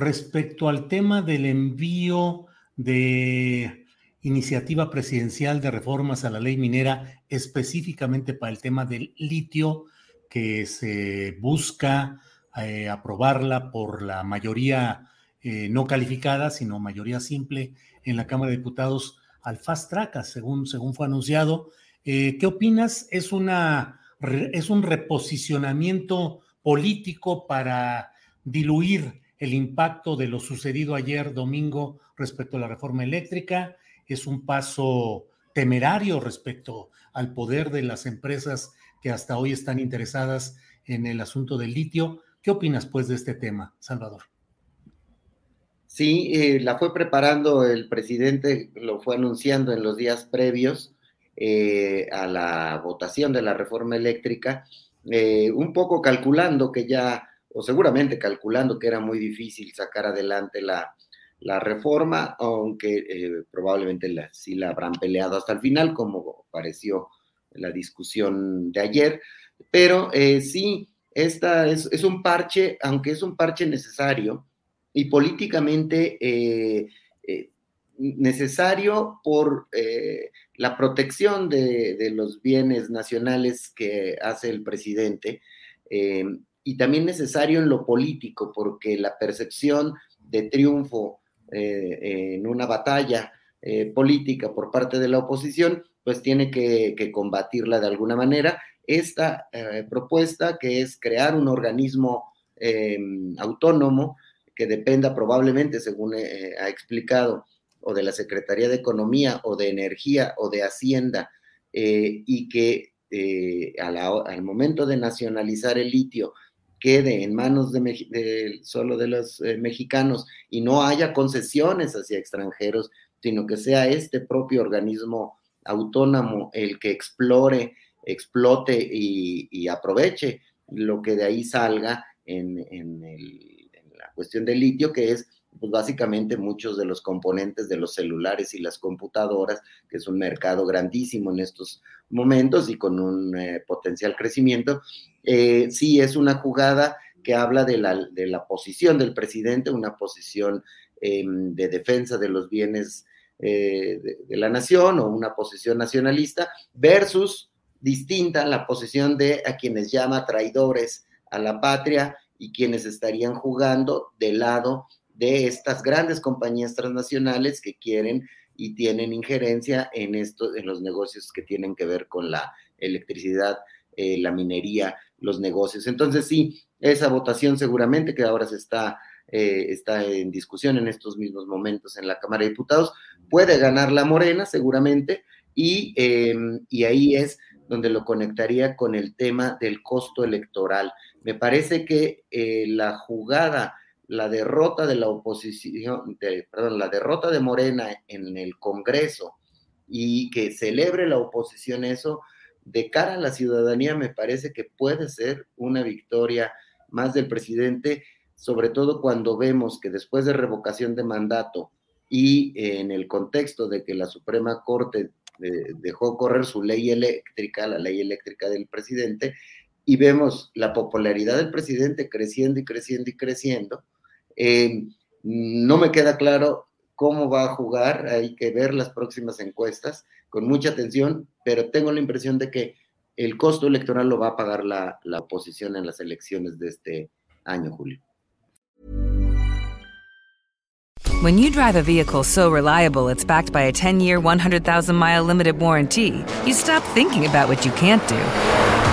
respecto al tema del envío de iniciativa presidencial de reformas a la ley minera, específicamente para el tema del litio, que se busca eh, aprobarla por la mayoría eh, no calificada, sino mayoría simple en la Cámara de Diputados al fast track, según, según fue anunciado. Eh, ¿Qué opinas? ¿Es, una, ¿Es un reposicionamiento político para diluir el impacto de lo sucedido ayer domingo respecto a la reforma eléctrica? ¿Es un paso temerario respecto al poder de las empresas que hasta hoy están interesadas en el asunto del litio? ¿Qué opinas pues de este tema, Salvador? Sí, eh, la fue preparando el presidente, lo fue anunciando en los días previos eh, a la votación de la reforma eléctrica, eh, un poco calculando que ya, o seguramente calculando que era muy difícil sacar adelante la, la reforma, aunque eh, probablemente la, sí la habrán peleado hasta el final, como pareció la discusión de ayer, pero eh, sí, esta es, es, un parche, aunque es un parche necesario y políticamente eh, eh necesario por eh, la protección de, de, los bienes nacionales que hace el presidente eh, y también necesario en lo político porque la percepción de triunfo eh, en una batalla política por parte de la oposición pues tiene que, combatirla de alguna manera. Esta propuesta que es crear un organismo autónomo que dependa probablemente, según ha explicado, o de la Secretaría de Economía o de Energía o de Hacienda eh, y que eh, al momento de nacionalizar el litio quede en manos de, solo de los eh, mexicanos y no haya concesiones hacia extranjeros, sino que sea este propio organismo autónomo el que explore, explote y, aproveche lo que de ahí salga en la cuestión del litio, que es pues básicamente muchos de los componentes de los celulares y las computadoras, que es un mercado grandísimo en estos momentos y con un eh, potencial crecimiento. Eh, sí, es una jugada que habla de la, de la posición del presidente, una posición eh, de defensa de los bienes eh, de, de, la nación o una posición nacionalista versus distinta la posición de a quienes llama traidores a la patria y quienes estarían jugando del lado de estas grandes compañías transnacionales que quieren y tienen injerencia en, esto, en los negocios que tienen que ver con la electricidad, eh, la minería, los negocios. Entonces sí, esa votación seguramente que ahora se está, eh, está en discusión en estos mismos momentos en la Cámara de Diputados, puede ganar la Morena seguramente y, eh, y ahí es donde lo conectaría con el tema del costo electoral. Me parece que eh, la jugada la derrota de la oposición, perdón, la derrota de Morena en el Congreso y que celebre la oposición eso, de cara a la ciudadanía me parece que puede ser una victoria más del presidente, sobre todo cuando vemos que después de revocación de mandato y en el contexto de que la Suprema Corte eh, dejó correr su ley eléctrica, la ley eléctrica del presidente, y vemos la popularidad del presidente creciendo y creciendo y creciendo, Eh, no me queda claro cómo va a jugar, hay que ver las próximas encuestas con mucha atención, pero tengo la impresión de que el costo electoral lo va a pagar la, la oposición en las elecciones de este año, Julio. When you drive a vehicle so reliable it's backed by a 10-year, 100,000-mile limited warranty, you stop thinking about what you can't do